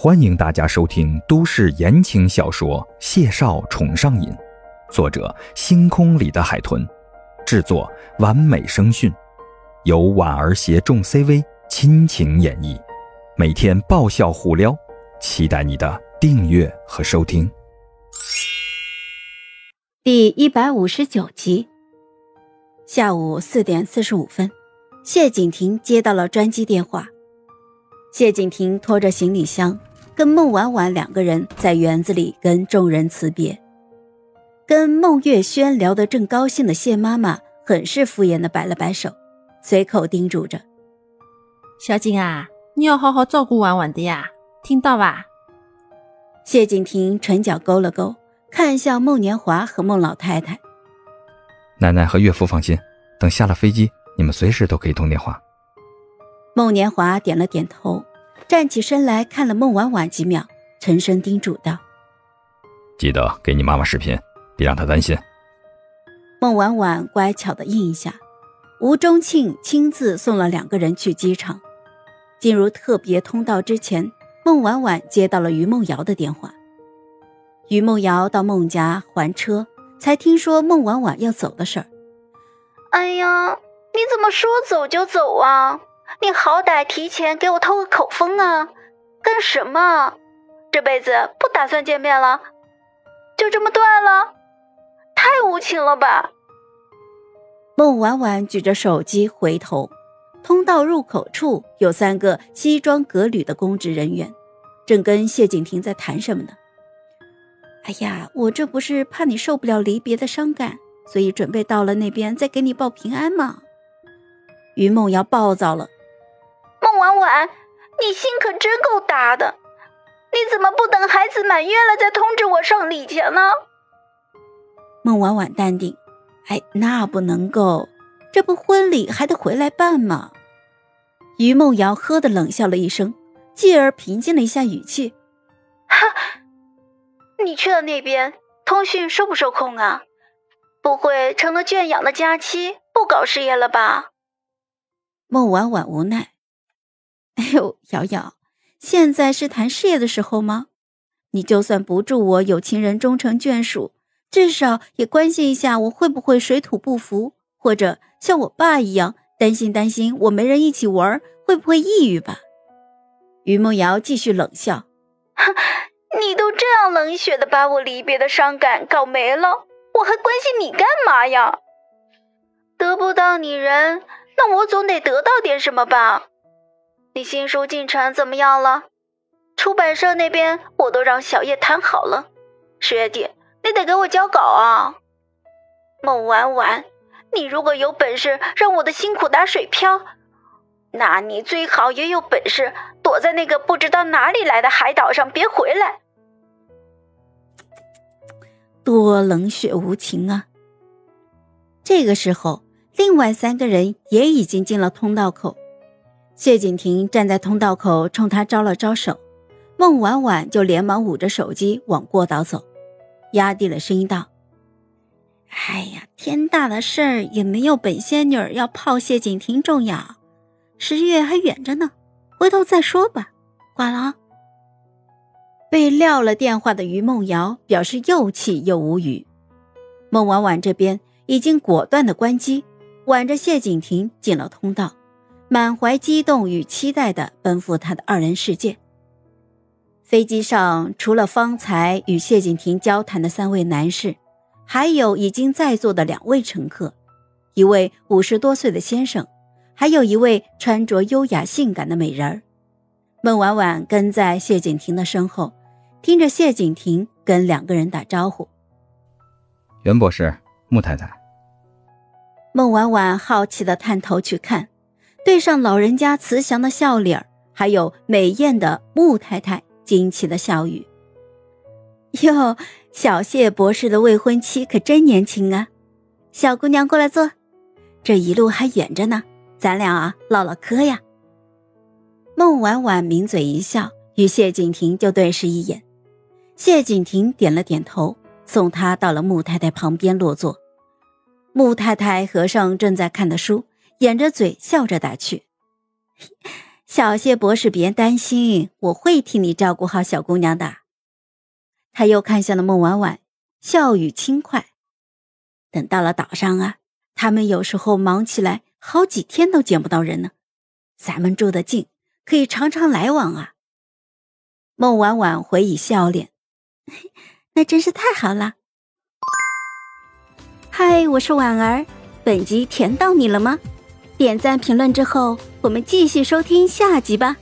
欢迎大家收听都市言情小说《谢少宠上瘾》，作者：星空里的海豚，制作：完美声讯，由婉儿携众 CV 亲情演绎，每天爆笑互撩，期待你的订阅和收听。第一百五十九集，下午四点四十五分，谢景亭接到了专机电话。谢景亭拖着行李箱。跟孟婉婉两个人在园子里跟众人辞别，跟孟月轩聊得正高兴的谢妈妈很是敷衍的摆了摆手，随口叮嘱着：“小景啊，你要好好照顾婉婉的呀，听到吧？”谢景亭唇角勾了勾，看向孟年华和孟老太太：“奶奶和岳父放心，等下了飞机，你们随时都可以通电话。”孟年华点了点头。站起身来看了孟婉婉几秒，沉声叮嘱道：“记得给你妈妈视频，别让她担心。”孟婉婉乖巧的应一下。吴中庆亲自送了两个人去机场。进入特别通道之前，孟婉婉接到了于梦瑶的电话。于梦瑶到孟家还车，才听说孟婉婉要走的事儿。哎呀，你怎么说走就走啊？你好歹提前给我透个口风啊！干什么？这辈子不打算见面了？就这么断了？太无情了吧！孟婉婉举着手机回头，通道入口处有三个西装革履的公职人员，正跟谢景亭在谈什么呢？哎呀，我这不是怕你受不了离别的伤感，所以准备到了那边再给你报平安吗？于梦瑶暴躁了。孟婉婉，你心可真够大的！你怎么不等孩子满月了再通知我上礼钱呢？孟婉婉淡定：“哎，那不能够，这不婚礼还得回来办吗？”于梦瑶呵的冷笑了一声，继而平静了一下语气：“哈，你去了那边，通讯受不受控啊？不会成了圈养的佳期，不搞事业了吧？”孟婉婉无奈。哎呦，瑶瑶，现在是谈事业的时候吗？你就算不祝我有情人终成眷属，至少也关心一下我会不会水土不服，或者像我爸一样担心担心我没人一起玩，会不会抑郁吧？于梦瑶继续冷笑：“哼，你都这样冷血的把我离别的伤感搞没了，我还关心你干嘛呀？得不到你人，那我总得得到点什么吧？”你新书进程怎么样了？出版社那边我都让小叶谈好了。十月底你得给我交稿啊！孟婉婉，你如果有本事让我的辛苦打水漂，那你最好也有本事躲在那个不知道哪里来的海岛上，别回来。多冷血无情啊！这个时候，另外三个人也已经进了通道口。谢景亭站在通道口，冲他招了招手，孟婉婉就连忙捂着手机往过道走，压低了声音道：“哎呀，天大的事儿也没有本仙女要泡谢景亭重要，十月还远着呢，回头再说吧，挂了。”被撂了电话的于梦瑶表示又气又无语，孟婉婉这边已经果断的关机，挽着谢景亭进了通道。满怀激动与期待的奔赴他的二人世界。飞机上除了方才与谢景亭交谈的三位男士，还有已经在座的两位乘客，一位五十多岁的先生，还有一位穿着优雅性感的美人儿。孟婉婉跟在谢景亭的身后，听着谢景亭跟两个人打招呼：“袁博士，穆太太。”孟婉婉好奇的探头去看。对上老人家慈祥的笑脸还有美艳的穆太太惊奇的笑语。哟，小谢博士的未婚妻可真年轻啊！小姑娘过来坐，这一路还远着呢，咱俩啊唠唠嗑呀。孟婉婉抿嘴一笑，与谢景亭就对视一眼。谢景亭点了点头，送她到了穆太太旁边落座。穆太太合上正在看的书。掩着嘴笑着打趣：“小谢博士，别担心，我会替你照顾好小姑娘的。他又看向了孟婉婉，笑语轻快。等到了岛上啊，他们有时候忙起来，好几天都见不到人呢。咱们住得近，可以常常来往啊。孟婉婉回以笑脸，那真是太好了。嗨，我是婉儿，本集甜到你了吗？点赞评论之后，我们继续收听下集吧。